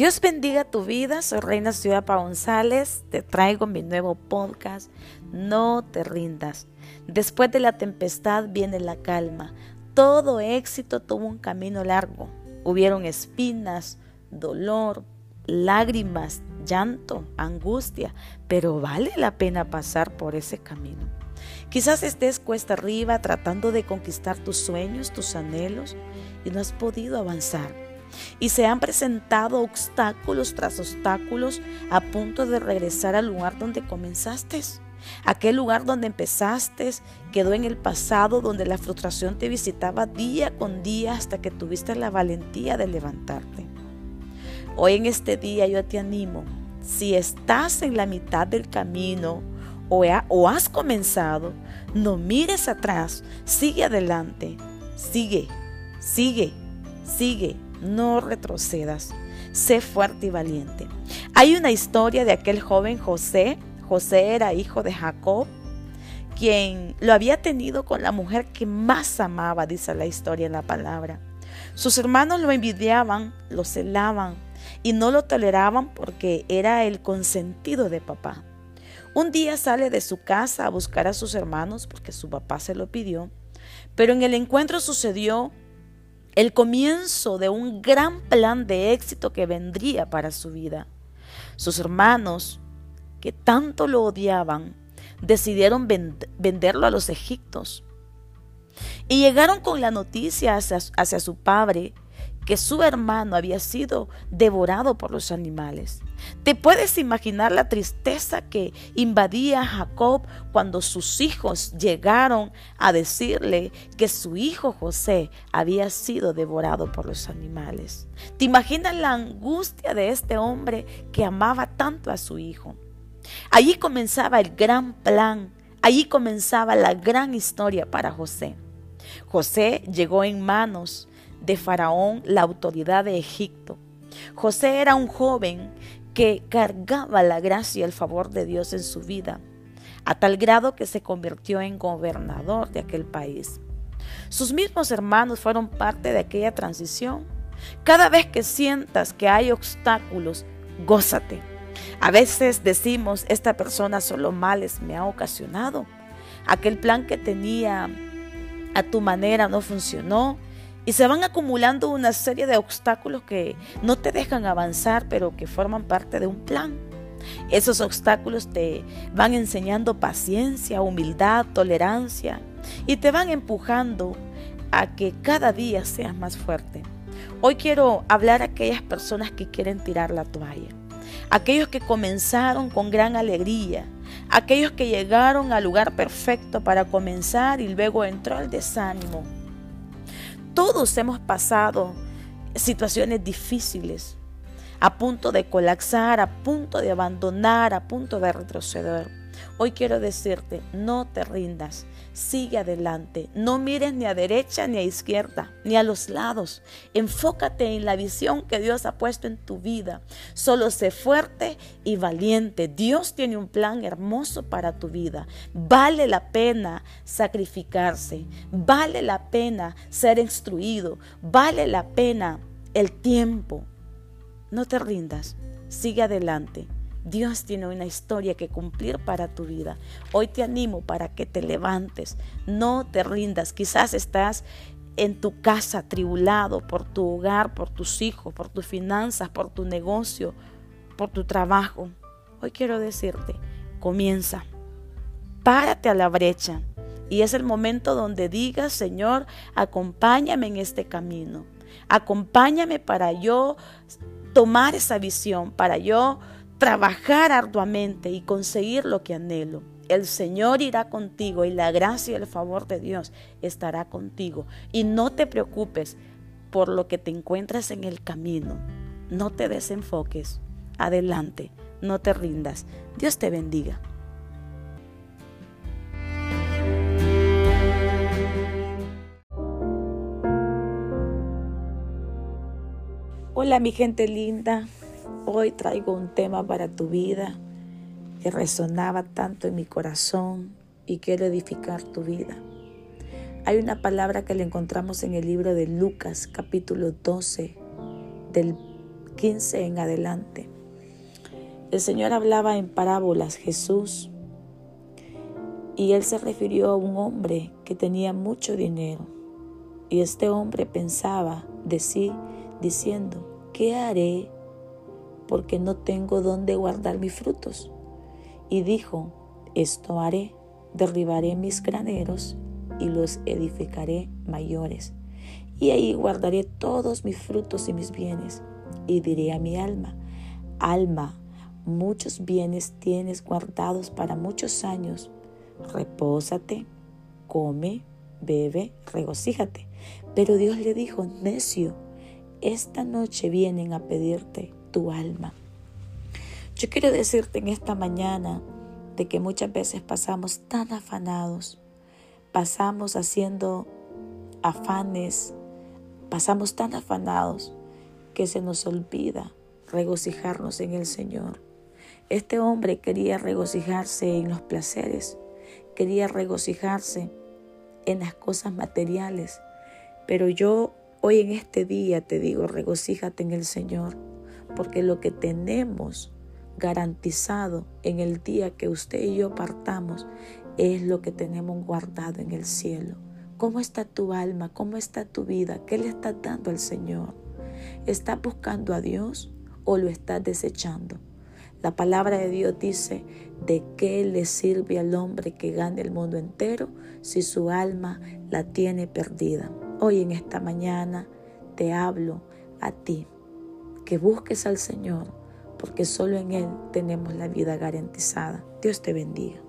Dios bendiga tu vida, soy Reina Ciudad González, te traigo mi nuevo podcast, No te rindas. Después de la tempestad viene la calma, todo éxito tuvo un camino largo, hubieron espinas, dolor, lágrimas, llanto, angustia, pero vale la pena pasar por ese camino. Quizás estés cuesta arriba tratando de conquistar tus sueños, tus anhelos y no has podido avanzar y se han presentado obstáculos tras obstáculos a punto de regresar al lugar donde comenzaste. Aquel lugar donde empezaste quedó en el pasado, donde la frustración te visitaba día con día hasta que tuviste la valentía de levantarte. Hoy en este día yo te animo, si estás en la mitad del camino o, o has comenzado, no mires atrás, sigue adelante, sigue, sigue, sigue no retrocedas, sé fuerte y valiente. Hay una historia de aquel joven José, José era hijo de Jacob, quien lo había tenido con la mujer que más amaba, dice la historia en la palabra. Sus hermanos lo envidiaban, lo celaban y no lo toleraban porque era el consentido de papá. Un día sale de su casa a buscar a sus hermanos porque su papá se lo pidió, pero en el encuentro sucedió el comienzo de un gran plan de éxito que vendría para su vida. Sus hermanos, que tanto lo odiaban, decidieron venderlo a los egiptos. Y llegaron con la noticia hacia, su padre que su hermano había sido devorado por los animales. ¿Te puedes imaginar la tristeza que invadía a Jacob cuando sus hijos llegaron a decirle que su hijo José había sido devorado por los animales? ¿Te imaginas la angustia de este hombre que amaba tanto a su hijo? Allí comenzaba el gran plan, allí comenzaba la gran historia para José. José llegó en manos de Faraón la autoridad de Egipto. José era un joven que cargaba la gracia y el favor de Dios en su vida, a tal grado que se convirtió en gobernador de aquel país. Sus mismos hermanos fueron parte de aquella transición. Cada vez que sientas que hay obstáculos, gózate. A veces decimos, esta persona solo males me ha ocasionado. Aquel plan que tenía a tu manera no funcionó y se van acumulando una serie de obstáculos que no te dejan avanzar, pero que forman parte de un plan. Esos obstáculos te van enseñando paciencia, humildad, tolerancia y te van empujando a que cada día seas más fuerte. Hoy quiero hablar a aquellas personas que quieren tirar la toalla, aquellos que comenzaron con gran alegría, aquellos que llegaron al lugar perfecto para comenzar y luego entró el desánimo todos hemos pasado situaciones difíciles, a punto de colapsar, a punto de abandonar, a punto de retroceder. Hoy quiero decirte, no te rindas, sigue adelante, no mires ni a derecha ni a izquierda, ni a los lados. Enfócate en la visión que Dios ha puesto en tu vida. Solo sé fuerte y valiente. Dios tiene un plan hermoso para tu vida. Vale la pena sacrificarse, vale la pena ser instruido, vale la pena el tiempo. No te rindas, sigue adelante. Dios tiene una historia que cumplir para tu vida. Hoy te animo para que te levantes, no te rindas. Quizás estás en tu casa tribulado por tu hogar, por tus hijos, por tus finanzas, por tu negocio, por tu trabajo. Hoy quiero decirte, comienza, párate a la brecha. Y es el momento donde digas, Señor, acompáñame en este camino. Acompáñame para yo tomar esa visión, para yo trabajar arduamente y conseguir lo que anhelo. El Señor irá contigo y la gracia y el favor de Dios estará contigo. Y no te preocupes por lo que te encuentras en el camino. No te desenfoques. Adelante, no te rindas. Dios te bendiga. Hola mi gente linda, Hoy traigo un tema para tu vida que resonaba tanto en mi corazón y quiero edificar tu vida. Hay una palabra que le encontramos en el libro de Lucas capítulo 12 del 15 en adelante. El Señor hablaba en parábolas, Jesús, y él se refirió a un hombre que tenía mucho dinero. Y este hombre pensaba de sí, diciendo, ¿qué haré? Porque no tengo dónde guardar mis frutos. Y dijo, esto haré, derribaré mis graneros y los edificaré mayores. Y ahí guardaré todos mis frutos y mis bienes. Y diré a mi alma, alma, muchos bienes tienes guardados para muchos años. Repósate, come, bebe, regocíjate. Pero Dios le dijo, necio, esta noche vienen a pedirte tu alma. Yo quiero decirte en esta mañana de que muchas veces pasamos tan afanados, pasamos haciendo afanes, pasamos tan afanados que se nos olvida regocijarnos en el Señor. Este hombre quería regocijarse en los placeres, quería regocijarse en las cosas materiales, pero yo hoy en este día te digo, regocíjate en el Señor, porque lo que tenemos garantizado en el día que usted y yo partamos es lo que tenemos guardado en el cielo. ¿Cómo está tu alma? ¿Cómo está tu vida? ¿Qué le estás dando al Señor? ¿Estás buscando a Dios o lo estás desechando? La palabra de Dios dice, ¿de qué le sirve al hombre que gane el mundo entero si su alma la tiene perdida? Hoy en esta mañana te hablo a ti, que busques al Señor, porque solo en Él tenemos la vida garantizada. Dios te bendiga.